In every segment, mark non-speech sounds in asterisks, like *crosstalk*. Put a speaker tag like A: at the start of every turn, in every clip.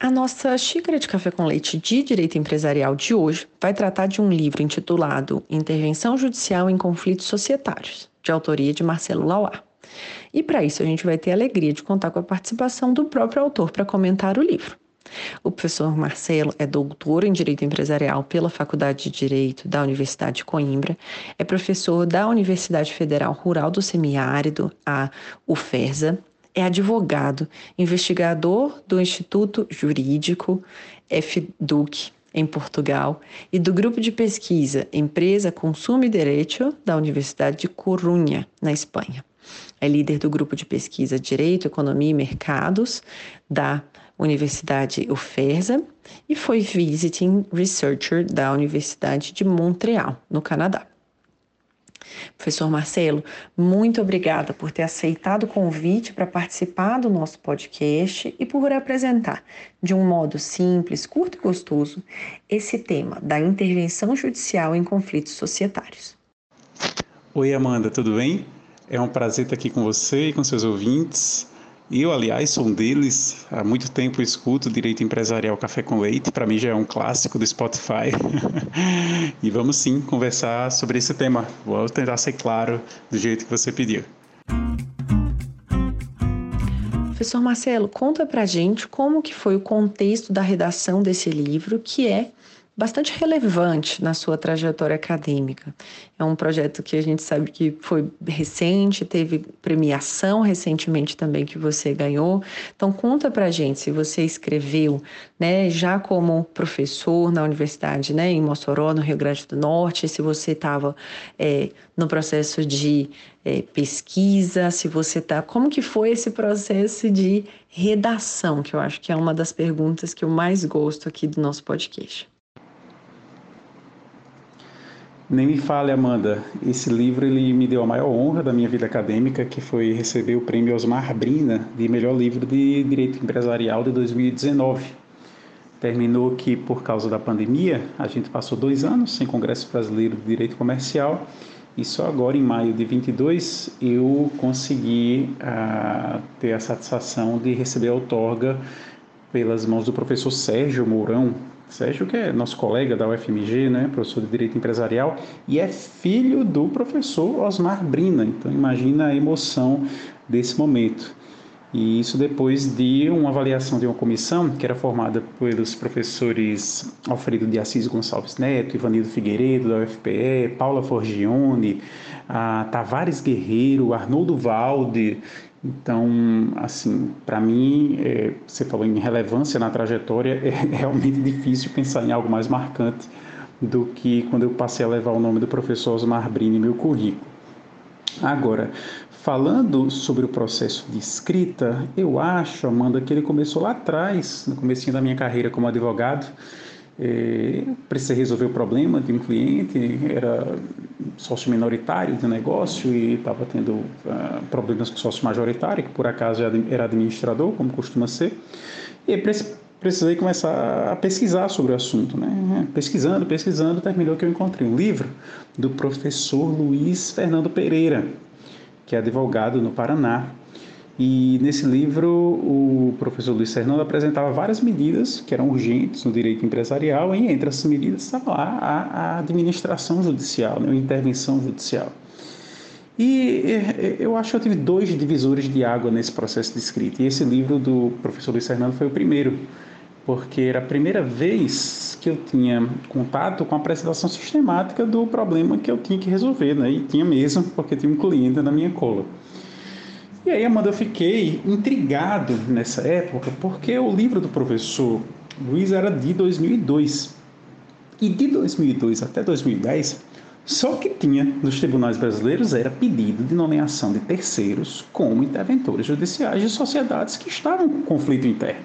A: A nossa xícara de café com leite de direito empresarial de hoje vai tratar de um livro intitulado Intervenção Judicial em Conflitos Societários, de autoria de Marcelo Lauá. E para isso a gente vai ter a alegria de contar com a participação do próprio autor para comentar o livro. O professor Marcelo é doutor em Direito Empresarial pela Faculdade de Direito da Universidade de Coimbra, é professor da Universidade Federal Rural do Semiárido, a UFERSA, é advogado, investigador do Instituto Jurídico FDUC, em Portugal, e do grupo de pesquisa Empresa Consumo e Direito da Universidade de Corunha, na Espanha. É líder do grupo de pesquisa Direito, Economia e Mercados da Universidade UFERSA e foi Visiting Researcher da Universidade de Montreal, no Canadá. Professor Marcelo, muito obrigada por ter aceitado o convite para participar do nosso podcast e por apresentar, de um modo simples, curto e gostoso, esse tema da intervenção judicial em conflitos societários.
B: Oi, Amanda, tudo bem? É um prazer estar aqui com você e com seus ouvintes. Eu, aliás, sou um deles. Há muito tempo escuto Direito Empresarial Café com Leite. Para mim já é um clássico do Spotify. *laughs* e vamos sim conversar sobre esse tema. Vou tentar ser claro do jeito que você pediu.
A: Professor Marcelo, conta pra gente como que foi o contexto da redação desse livro, que é bastante relevante na sua trajetória acadêmica. É um projeto que a gente sabe que foi recente, teve premiação recentemente também que você ganhou. Então conta pra gente se você escreveu, né, já como professor na universidade, né, em Mossoró, no Rio Grande do Norte, se você estava é, no processo de é, pesquisa, se você está, como que foi esse processo de redação, que eu acho que é uma das perguntas que eu mais gosto aqui do nosso podcast.
B: Nem me fale, Amanda. Esse livro ele me deu a maior honra da minha vida acadêmica, que foi receber o prêmio Osmar Brina de melhor livro de direito empresarial de 2019. Terminou que por causa da pandemia a gente passou dois anos sem Congresso Brasileiro de Direito Comercial e só agora em maio de 22 eu consegui uh, ter a satisfação de receber a outorga pelas mãos do professor Sérgio Mourão, Sérgio, que é nosso colega da UFMG, né, professor de Direito Empresarial, e é filho do professor Osmar Brina. Então, imagina a emoção desse momento. E isso depois de uma avaliação de uma comissão que era formada pelos professores Alfredo de Assis Gonçalves Neto, Ivanildo Figueiredo, da UFPE, Paula Forgione, Tavares Guerreiro, Arnoldo Valde, então, assim, para mim, é, você falou em relevância na trajetória, *laughs* é realmente difícil pensar em algo mais marcante do que quando eu passei a levar o nome do professor Osmar Brini em meu currículo. Agora, falando sobre o processo de escrita, eu acho, Amanda, que ele começou lá atrás, no começo da minha carreira como advogado. É, precisei resolver o problema de um cliente, era sócio minoritário do negócio e estava tendo uh, problemas com sócio majoritário, que por acaso era administrador, como costuma ser. E precisei começar a pesquisar sobre o assunto. Né? Pesquisando, pesquisando, terminou que eu encontrei um livro do professor Luiz Fernando Pereira, que é advogado no Paraná. E nesse livro, o professor Luiz Fernando apresentava várias medidas que eram urgentes no direito empresarial, e entre essas medidas estava lá a, a administração judicial, né? a intervenção judicial. E eu acho que eu tive dois divisores de água nesse processo de escrita, e esse livro do professor Luiz Fernando foi o primeiro porque era a primeira vez que eu tinha contato com a apresentação sistemática do problema que eu tinha que resolver, né? E tinha mesmo, porque tinha um cliente na minha cola. E aí, Amanda, eu fiquei intrigado nessa época, porque o livro do professor Luiz era de 2002. E de 2002 até 2010, só que tinha nos tribunais brasileiros era pedido de nomeação de terceiros como interventores judiciais de sociedades que estavam com conflito interno.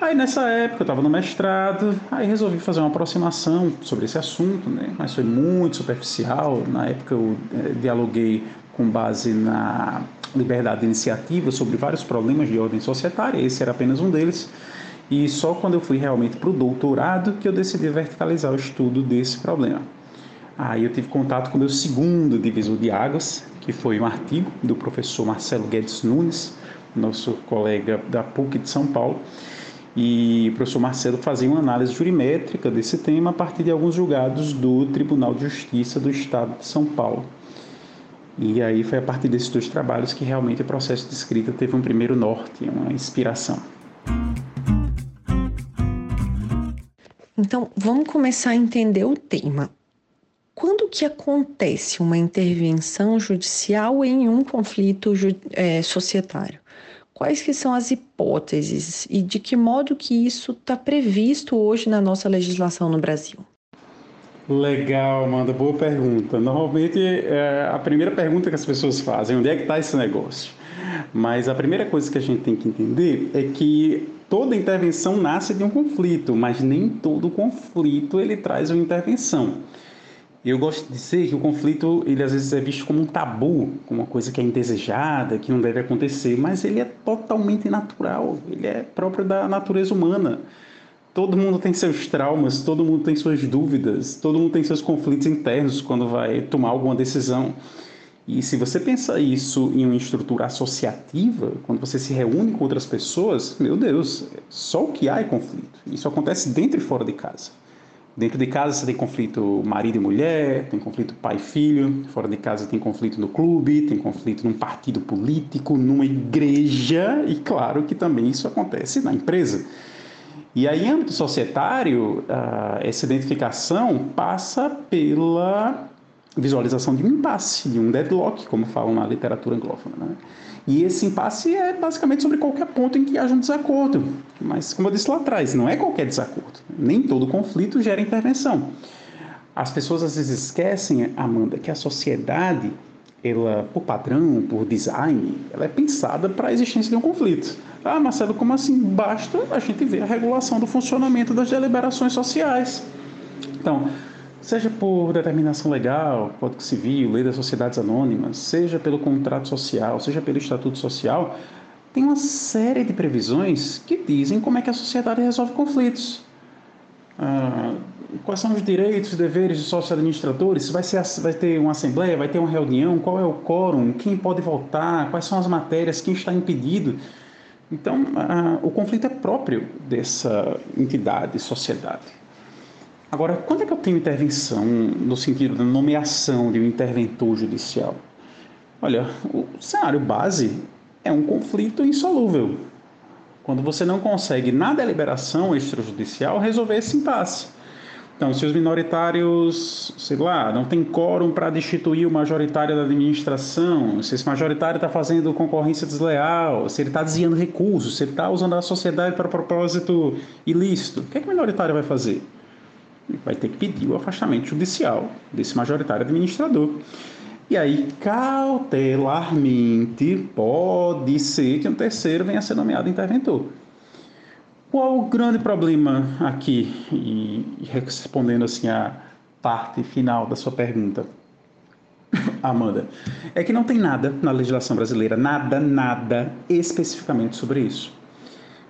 B: Aí nessa época eu estava no mestrado, aí resolvi fazer uma aproximação sobre esse assunto, né? mas foi muito superficial. Na época eu é, dialoguei com base na liberdade de iniciativa sobre vários problemas de ordem societária, esse era apenas um deles. E só quando eu fui realmente para o doutorado que eu decidi verticalizar o estudo desse problema. Aí eu tive contato com o meu segundo divisor de águas, que foi um artigo do professor Marcelo Guedes Nunes, nosso colega da PUC de São Paulo, e o professor Marcelo fazia uma análise jurimétrica desse tema a partir de alguns julgados do Tribunal de Justiça do Estado de São Paulo. E aí foi a partir desses dois trabalhos que realmente o processo de escrita teve um primeiro norte, uma inspiração.
A: Então, vamos começar a entender o tema. Quando que acontece uma intervenção judicial em um conflito é, societário? Quais que são as hipóteses e de que modo que isso está previsto hoje na nossa legislação no Brasil?
B: Legal, Amanda, boa pergunta. Normalmente é a primeira pergunta que as pessoas fazem, onde é que está esse negócio? Mas a primeira coisa que a gente tem que entender é que toda intervenção nasce de um conflito, mas nem todo conflito ele traz uma intervenção. Eu gosto de dizer que o conflito, ele às vezes é visto como um tabu, como uma coisa que é indesejada, que não deve acontecer, mas ele é totalmente natural, ele é próprio da natureza humana. Todo mundo tem seus traumas, todo mundo tem suas dúvidas, todo mundo tem seus conflitos internos quando vai tomar alguma decisão. E se você pensa isso em uma estrutura associativa, quando você se reúne com outras pessoas, meu Deus, só o que há é conflito. Isso acontece dentro e fora de casa. Dentro de casa você tem conflito marido e mulher, tem conflito pai e filho, fora de casa tem conflito no clube, tem conflito num partido político, numa igreja e claro que também isso acontece na empresa. E aí, em âmbito societário, essa identificação passa pela visualização de um impasse, de um deadlock, como falam na literatura anglófona. Né? E esse impasse é basicamente sobre qualquer ponto em que haja um desacordo. Mas, como eu disse lá atrás, não é qualquer desacordo. Nem todo conflito gera intervenção. As pessoas às vezes esquecem, Amanda, que a sociedade, ela, por padrão, por design, ela é pensada para a existência de um conflito. Ah, Marcelo, como assim? Basta a gente ver a regulação do funcionamento das deliberações sociais. Então, seja por determinação legal, Código Civil, Lei das Sociedades Anônimas, seja pelo contrato social, seja pelo estatuto social, tem uma série de previsões que dizem como é que a sociedade resolve conflitos. Ah, quais são os direitos e deveres dos sócios administradores? Vai, ser, vai ter uma assembleia, vai ter uma reunião, qual é o quórum, quem pode votar, quais são as matérias, quem está impedido. Então, ah, o conflito é próprio dessa entidade, sociedade. Agora, quando é que eu tenho intervenção no sentido da nomeação de um interventor judicial? Olha, o cenário base é um conflito insolúvel. Quando você não consegue, na deliberação extrajudicial, resolver esse impasse. Então, se os minoritários, sei lá, não tem quórum para destituir o majoritário da administração, se esse majoritário está fazendo concorrência desleal, se ele está desviando recursos, se ele está usando a sociedade para propósito ilícito, o que, é que o minoritário vai fazer? vai ter que pedir o afastamento judicial desse majoritário administrador. E aí, cautelarmente, pode ser que um terceiro venha a ser nomeado interventor. Qual o grande problema aqui? E respondendo assim a parte final da sua pergunta, Amanda, é que não tem nada na legislação brasileira, nada, nada especificamente sobre isso.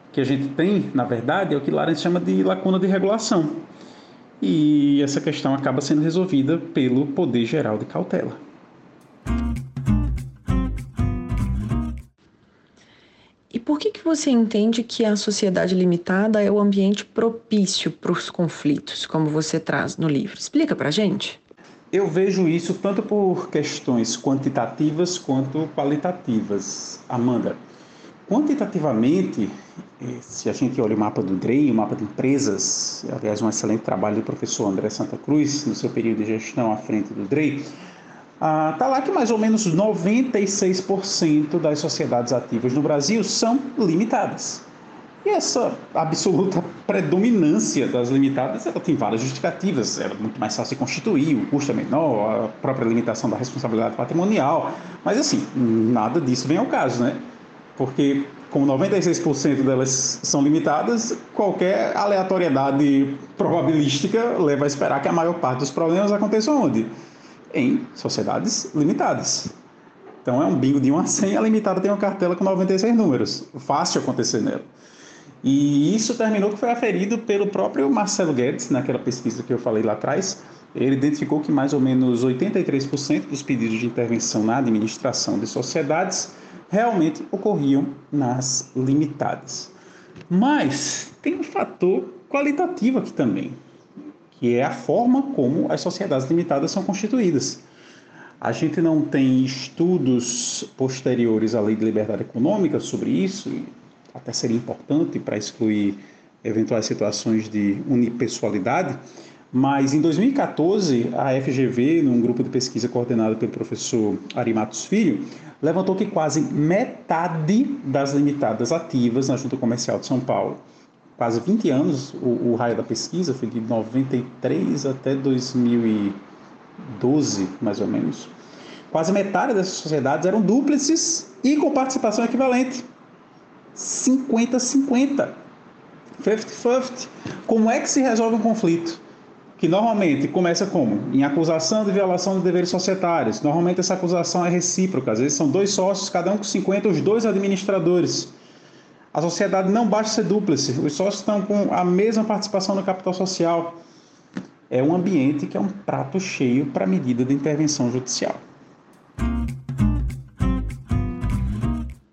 B: O que a gente tem, na verdade, é o que Larens chama de lacuna de regulação. E essa questão acaba sendo resolvida pelo Poder Geral de Cautela.
A: Por que, que você entende que a sociedade limitada é o ambiente propício para os conflitos, como você traz no livro? Explica para gente.
B: Eu vejo isso tanto por questões quantitativas quanto qualitativas, Amanda. Quantitativamente, eh, se a gente olha o mapa do DREI, o mapa de empresas, aliás, um excelente trabalho do professor André Santa Cruz, no seu período de gestão à frente do DREI, está ah, lá que mais ou menos 96% das sociedades ativas no Brasil são limitadas. E essa absoluta predominância das limitadas, ela tem várias justificativas. Era muito mais fácil de constituir, o custo é menor, a própria limitação da responsabilidade patrimonial. Mas, assim, nada disso vem ao caso, né? Porque, como 96% delas são limitadas, qualquer aleatoriedade probabilística leva a esperar que a maior parte dos problemas aconteçam onde? Em sociedades limitadas. Então, é um bingo de 1 a 100, a limitada tem uma cartela com 96 números. Fácil acontecer nela. E isso terminou que foi aferido pelo próprio Marcelo Guedes, naquela pesquisa que eu falei lá atrás. Ele identificou que mais ou menos 83% dos pedidos de intervenção na administração de sociedades realmente ocorriam nas limitadas. Mas tem um fator qualitativo aqui também, que é a forma como as sociedades limitadas são constituídas. A gente não tem estudos posteriores à lei de liberdade econômica sobre isso, até seria importante para excluir eventuais situações de unipessoalidade, mas em 2014, a FGV, num grupo de pesquisa coordenado pelo professor Ari Matos Filho, levantou que quase metade das limitadas ativas na Junta Comercial de São Paulo, quase 20 anos, o, o raio da pesquisa foi de 93 até 2012, mais ou menos, quase metade dessas sociedades eram dúplices e com participação equivalente. 50-50. 50-50. Como é que se resolve um conflito? Que normalmente começa como? Em acusação de violação de deveres societários. Normalmente essa acusação é recíproca. Às vezes são dois sócios, cada um com 50, os dois administradores. A sociedade não basta ser dúplice. Os sócios estão com a mesma participação no capital social. É um ambiente que é um prato cheio para medida de intervenção judicial.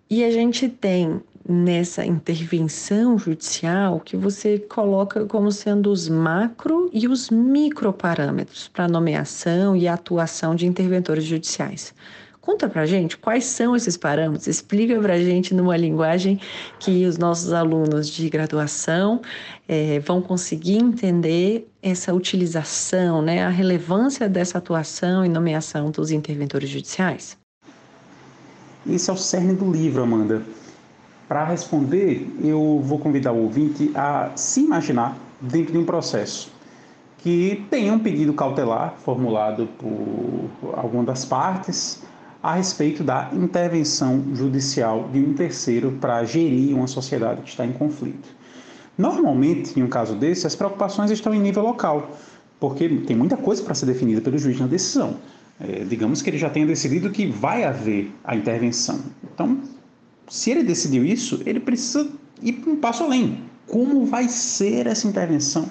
A: E a gente tem nessa intervenção judicial que você coloca como sendo os macro e os micro parâmetros para nomeação e atuação de interventores judiciais. Conta pra gente quais são esses parâmetros, explica pra gente numa linguagem que os nossos alunos de graduação é, vão conseguir entender essa utilização, né, a relevância dessa atuação e nomeação dos interventores judiciais.
B: Esse é o cerne do livro, Amanda. Para responder, eu vou convidar o ouvinte a se imaginar dentro de um processo que tenha um pedido cautelar formulado por alguma das partes a respeito da intervenção judicial de um terceiro para gerir uma sociedade que está em conflito. Normalmente, em um caso desse, as preocupações estão em nível local, porque tem muita coisa para ser definida pelo juiz na decisão. É, digamos que ele já tenha decidido que vai haver a intervenção. Então, se ele decidiu isso, ele precisa ir um passo além. Como vai ser essa intervenção?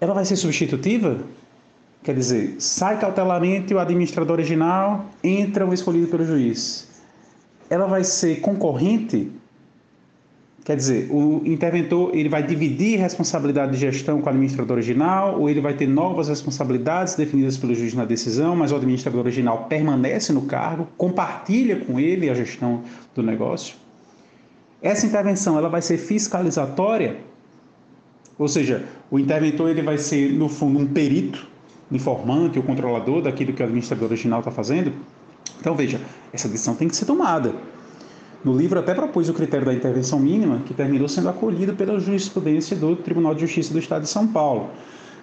B: Ela vai ser substitutiva? Quer dizer, sai cautelarmente o administrador original, entra o escolhido pelo juiz. Ela vai ser concorrente? Quer dizer, o interventor ele vai dividir responsabilidade de gestão com o administrador original ou ele vai ter novas responsabilidades definidas pelo juiz na decisão, mas o administrador original permanece no cargo, compartilha com ele a gestão do negócio? Essa intervenção ela vai ser fiscalizatória, ou seja, o interventor ele vai ser no fundo um perito, informante ou controlador daquilo que o administrador original está fazendo. Então veja, essa decisão tem que ser tomada. No livro até propus o critério da intervenção mínima, que terminou sendo acolhido pela jurisprudência do Tribunal de Justiça do Estado de São Paulo.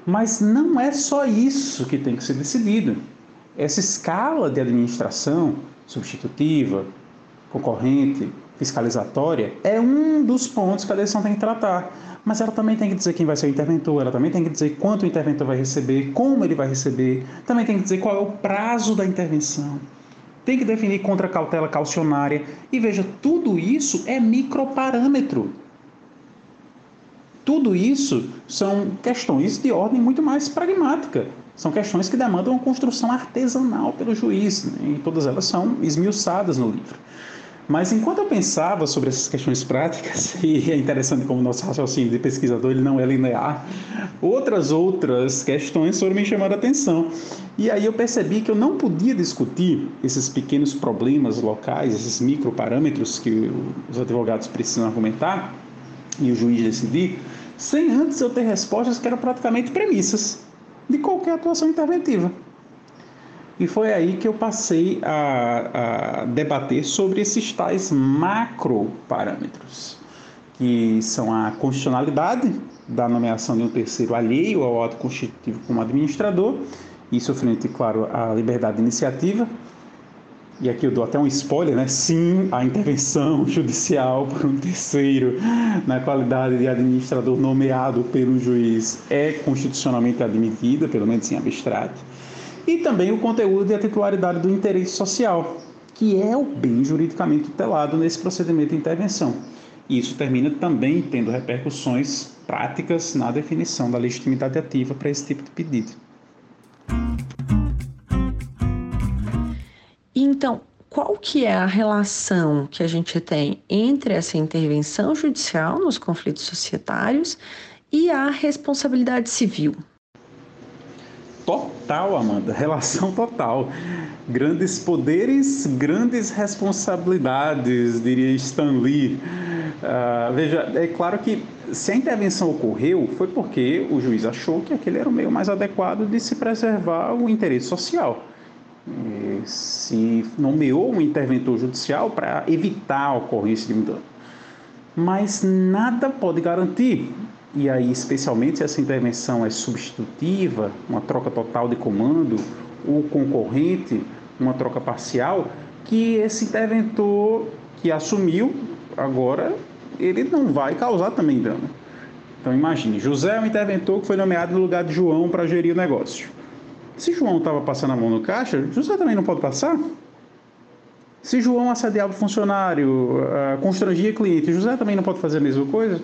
B: Mas não é só isso que tem que ser decidido. Essa escala de administração substitutiva, concorrente, fiscalizatória é um dos pontos que a decisão tem que tratar. Mas ela também tem que dizer quem vai ser o interventor, ela também tem que dizer quanto o interventor vai receber, como ele vai receber, também tem que dizer qual é o prazo da intervenção. Tem que definir contra cautela caucionária. E veja, tudo isso é microparâmetro. Tudo isso são questões de ordem muito mais pragmática. São questões que demandam uma construção artesanal pelo juiz, né? e todas elas são esmiuçadas no livro. Mas enquanto eu pensava sobre essas questões práticas, *laughs* e é interessante como o nosso raciocínio de pesquisador ele não é linear, outras outras questões foram me chamando a atenção. E aí eu percebi que eu não podia discutir esses pequenos problemas locais, esses microparâmetros que os advogados precisam argumentar e o juiz decidir, sem antes eu ter respostas que eram praticamente premissas de qualquer atuação interventiva. E foi aí que eu passei a, a debater sobre esses tais macro parâmetros, que são a constitucionalidade da nomeação de um terceiro alheio ao ato constitutivo como administrador, isso frente, claro, à liberdade de iniciativa. E aqui eu dou até um spoiler, né? Sim, a intervenção *laughs* judicial por um terceiro na qualidade de administrador nomeado pelo juiz é constitucionalmente admitida, pelo menos em abstrato e também o conteúdo e a titularidade do interesse social, que é o bem juridicamente tutelado nesse procedimento de intervenção. E isso termina também tendo repercussões práticas na definição da legitimidade ativa para esse tipo de pedido.
A: Então, qual que é a relação que a gente tem entre essa intervenção judicial nos conflitos societários e a responsabilidade civil?
B: Total, Amanda, relação total. Grandes poderes, grandes responsabilidades, diria Stan Lee. Uh, veja, é claro que se a intervenção ocorreu, foi porque o juiz achou que aquele era o meio mais adequado de se preservar o interesse social. E se nomeou um interventor judicial para evitar a ocorrência de um dano. Mas nada pode garantir e aí, especialmente se essa intervenção é substitutiva, uma troca total de comando, ou concorrente, uma troca parcial, que esse interventor que assumiu agora ele não vai causar também dano. Então imagine, José é um interventor que foi nomeado no lugar de João para gerir o negócio. Se João estava passando a mão no caixa, José também não pode passar? Se João assediava o funcionário, uh, constrangia cliente, José também não pode fazer a mesma coisa?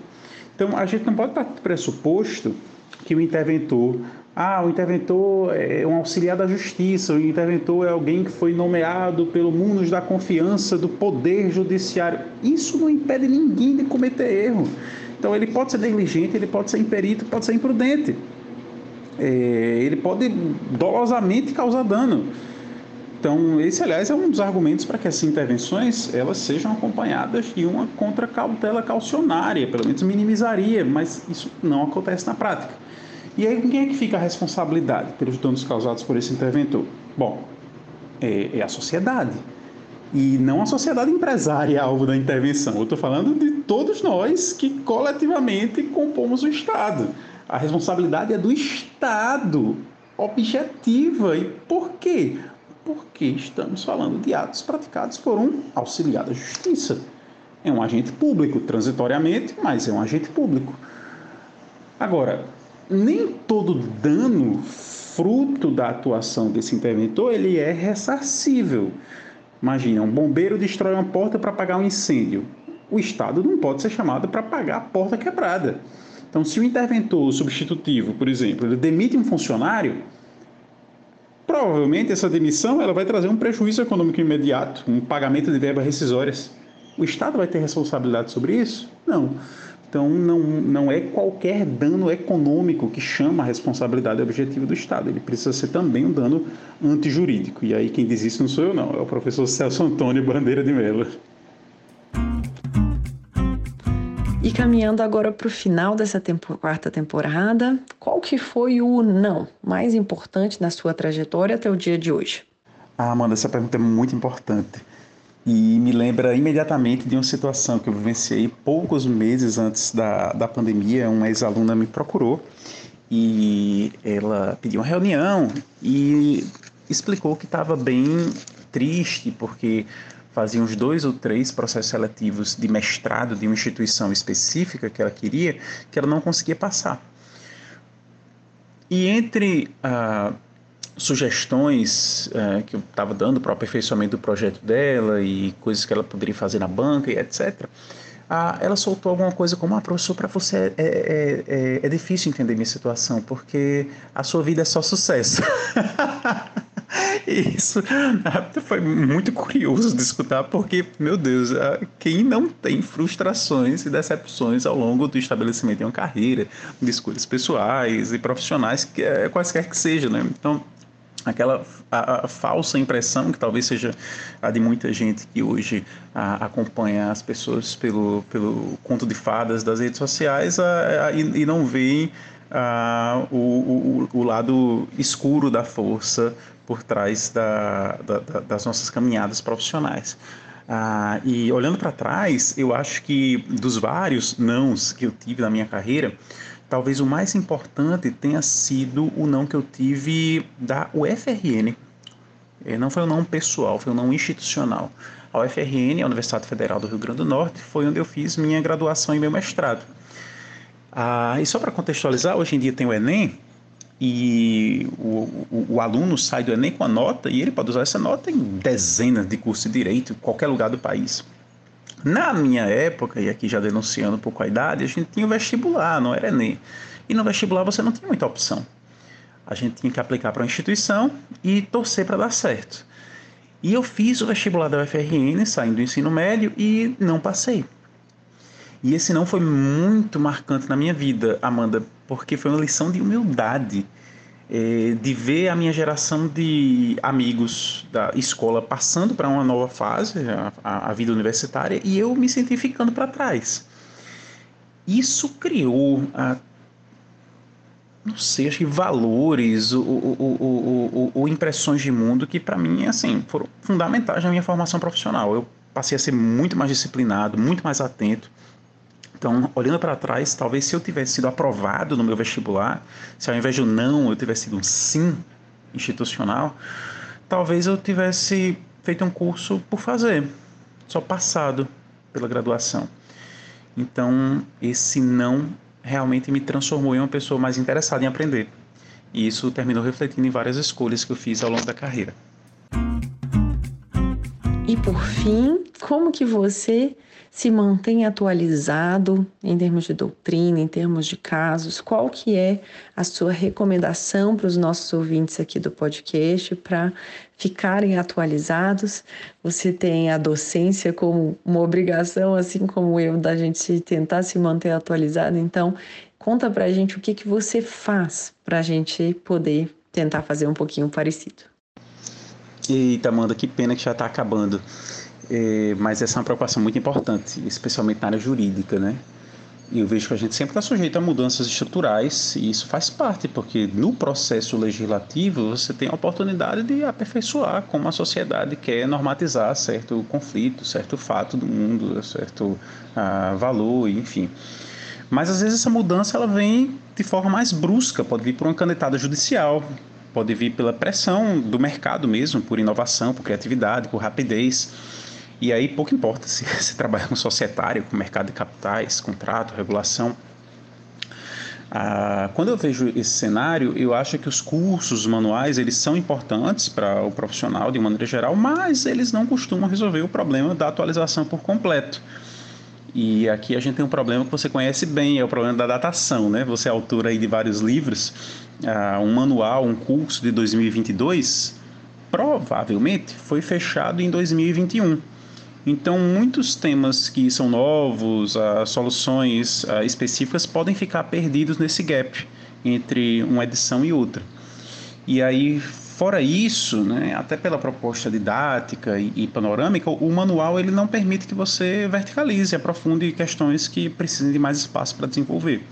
B: Então, a gente não pode do pressuposto que o interventor, ah, o interventor é um auxiliar da justiça, o interventor é alguém que foi nomeado pelo mundo da confiança do poder judiciário. Isso não impede ninguém de cometer erro. Então, ele pode ser negligente, ele pode ser imperito, pode ser imprudente. É, ele pode dolosamente causar dano. Então, esse, aliás, é um dos argumentos para que essas intervenções elas sejam acompanhadas de uma contracautela caucionária, pelo menos minimizaria, mas isso não acontece na prática. E aí, quem é que fica a responsabilidade pelos danos causados por esse interventor? Bom, é, é a sociedade. E não a sociedade empresária alvo da intervenção. Eu estou falando de todos nós que coletivamente compomos o Estado. A responsabilidade é do Estado objetiva. E por quê? Porque estamos falando de atos praticados por um auxiliar da justiça. É um agente público, transitoriamente, mas é um agente público. Agora, nem todo dano fruto da atuação desse interventor ele é ressarcível. Imagina, um bombeiro destrói uma porta para apagar um incêndio. O Estado não pode ser chamado para pagar a porta quebrada. Então, se o interventor substitutivo, por exemplo, ele demite um funcionário, Provavelmente essa demissão ela vai trazer um prejuízo econômico imediato, um pagamento de verbas rescisórias. O Estado vai ter responsabilidade sobre isso? Não. Então, não, não é qualquer dano econômico que chama a responsabilidade objetiva do Estado. Ele precisa ser também um dano antijurídico. E aí, quem diz isso não sou eu, não. É o professor Celso Antônio Bandeira de Mello.
A: E caminhando agora para o final dessa tempo, quarta temporada, qual que foi o não mais importante na sua trajetória até o dia de hoje?
B: Ah, Amanda, essa pergunta é muito importante e me lembra imediatamente de uma situação que eu vivenciei poucos meses antes da, da pandemia. Uma ex-aluna me procurou e ela pediu uma reunião e explicou que estava bem triste porque fazia uns dois ou três processos seletivos de mestrado de uma instituição específica que ela queria, que ela não conseguia passar. E entre ah, sugestões ah, que eu estava dando para o aperfeiçoamento do projeto dela e coisas que ela poderia fazer na banca e etc., ah, ela soltou alguma coisa como: ah, professor, para você é, é, é, é, difícil entender minha situação, porque a sua vida é só sucesso. *laughs* Isso foi muito curioso de escutar, porque, meu Deus, quem não tem frustrações e decepções ao longo do estabelecimento de uma carreira, de escolhas pessoais e profissionais, é, quaisquer que seja, né? Então, aquela a, a, falsa impressão que talvez seja a de muita gente que hoje a, acompanha as pessoas pelo, pelo conto de fadas das redes sociais e, e, não veem o, o, o, lado escuro da força por trás da, da, das nossas caminhadas profissionais. Ah, e olhando para trás, eu acho que dos vários nãos que eu tive na minha carreira, talvez o mais importante tenha sido o não que eu tive da UFRN. É, não foi um não pessoal, foi um não institucional. A UFRN, a Universidade Federal do Rio Grande do Norte, foi onde eu fiz minha graduação e meu mestrado. Ah, e só para contextualizar, hoje em dia tem o Enem, e o, o, o, aluno sai do Enem com a nota e ele pode usar essa nota em dezenas de cursos de direito em qualquer lugar do país. Na minha época, e aqui já denunciando um pouco a idade, a gente tinha o vestibular, não era Enem. E no vestibular você não tinha muita opção. A gente tinha que aplicar para uma instituição e torcer para dar certo. E eu fiz o vestibular da UFRN, saindo do ensino médio, e não passei. E esse não foi muito marcante na minha vida, Amanda, porque foi uma lição de humildade. É, de ver a minha geração de amigos da escola passando para uma nova fase, a, a, vida universitária, e eu me senti ficando para trás. Isso criou, a, não sei, acho que valores ou, impressões de mundo que, para mim, assim, foram fundamentais na minha formação profissional. Eu passei a ser muito mais disciplinado, muito mais atento então, olhando para trás, talvez se eu tivesse sido aprovado no meu vestibular, se ao invés de um não eu tivesse sido um sim institucional, talvez eu tivesse feito um curso por fazer, só passado pela graduação. Então, esse não realmente me transformou em uma pessoa mais interessada em aprender. E isso terminou refletindo em várias escolhas que eu fiz ao longo da carreira.
A: E por fim, como que você se mantém atualizado em termos de doutrina, em termos de casos? Qual que é a sua recomendação para os nossos ouvintes aqui do podcast para ficarem atualizados? Você tem a docência como uma obrigação, assim como eu, da gente tentar se manter atualizado. Então, conta para a gente o que, que você faz para a gente poder tentar fazer um pouquinho parecido.
B: Eita, Amanda, que pena que já está acabando. É, mas essa é uma preocupação muito importante, especialmente na área jurídica, né? E eu vejo que a gente sempre está sujeito a mudanças estruturais e isso faz parte, porque no processo legislativo você tem a oportunidade de aperfeiçoar como a sociedade quer normatizar certo conflito, certo fato do mundo, certo ah, valor, enfim. Mas às vezes essa mudança ela vem de forma mais brusca, pode vir por uma canetada judicial, pode vir pela pressão do mercado mesmo, por inovação, por criatividade, por rapidez. E aí pouco importa se *laughs* você trabalha com societário, com mercado de capitais, contrato, regulação. Ah, quando eu vejo esse cenário, eu acho que os cursos, os manuais, eles são importantes para o profissional de maneira geral, mas eles não costumam resolver o problema da atualização por completo. E aqui a gente tem um problema que você conhece bem, é o problema da datação, né? Você é autor aí de vários livros, ah, um manual, um curso de 2022, provavelmente foi fechado em 2021 então, muitos temas que são novos, as soluções específicas podem ficar perdidos nesse gap entre uma edição e outra. E aí, fora isso, né, até pela proposta didática e, e, panorâmica, o manual ele não permite que você verticalize, aprofunde questões que precisem de mais espaço para desenvolver.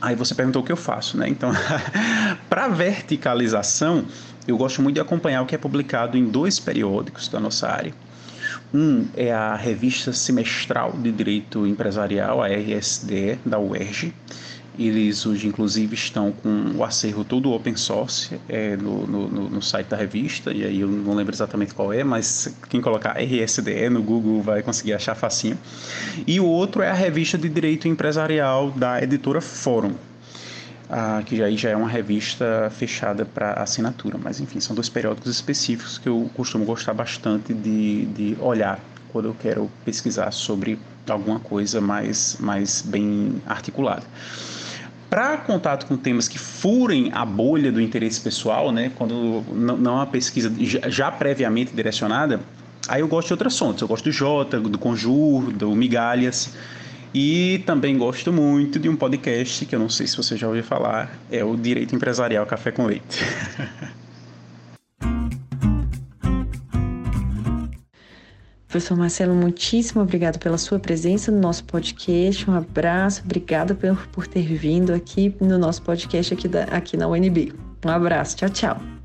B: Aí você perguntou o que eu faço, né? Então, *laughs* para verticalização, eu gosto muito de acompanhar o que é publicado em dois periódicos da nossa área. Um é a revista semestral de Direito Empresarial, a RSDE, da UERJ. Eles hoje, inclusive, estão com o acervo todo open source é, no, no, no, site da revista, e aí eu não lembro exatamente qual é, mas quem colocar RSDE no Google vai conseguir achar facinho. E o outro é a revista de Direito Empresarial da editora Fórum, ah, que aí já é uma revista fechada para assinatura, mas enfim, são dois periódicos específicos que eu costumo gostar bastante de, de olhar quando eu quero pesquisar sobre alguma coisa mais, mais bem articulada. Para contato com temas que furem a bolha do interesse pessoal, né, quando não, é uma pesquisa já, já previamente direcionada, aí eu gosto de outras fontes. Eu gosto do Jota, do Conjur, do Migalhas. E também gosto muito de um podcast que eu não sei se você já ouviu falar, é o Direito Empresarial Café com Leite. *laughs*
A: Professor Marcelo, muitíssimo obrigado pela sua presença no nosso podcast. Um abraço, obrigada por, por ter vindo aqui no nosso podcast aqui, da, aqui na UNB. Um abraço, tchau, tchau.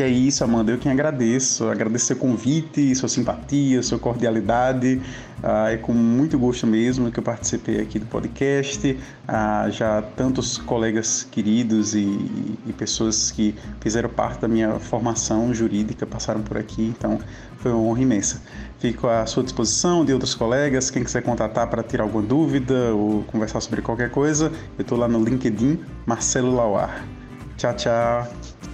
B: Que é isso, Amanda. Eu quem agradeço. Agradeço seu convite, sua simpatia, sua cordialidade. Ah, é com muito gosto mesmo que eu participei aqui do podcast. Ah, já tantos colegas queridos e, e, pessoas que fizeram parte da minha formação jurídica passaram por aqui, então foi uma honra imensa. Fico à sua disposição de outros colegas, quem quiser contatar para tirar alguma dúvida ou conversar sobre qualquer coisa, eu estou lá no LinkedIn, Marcelo Lauar. Tchau, tchau.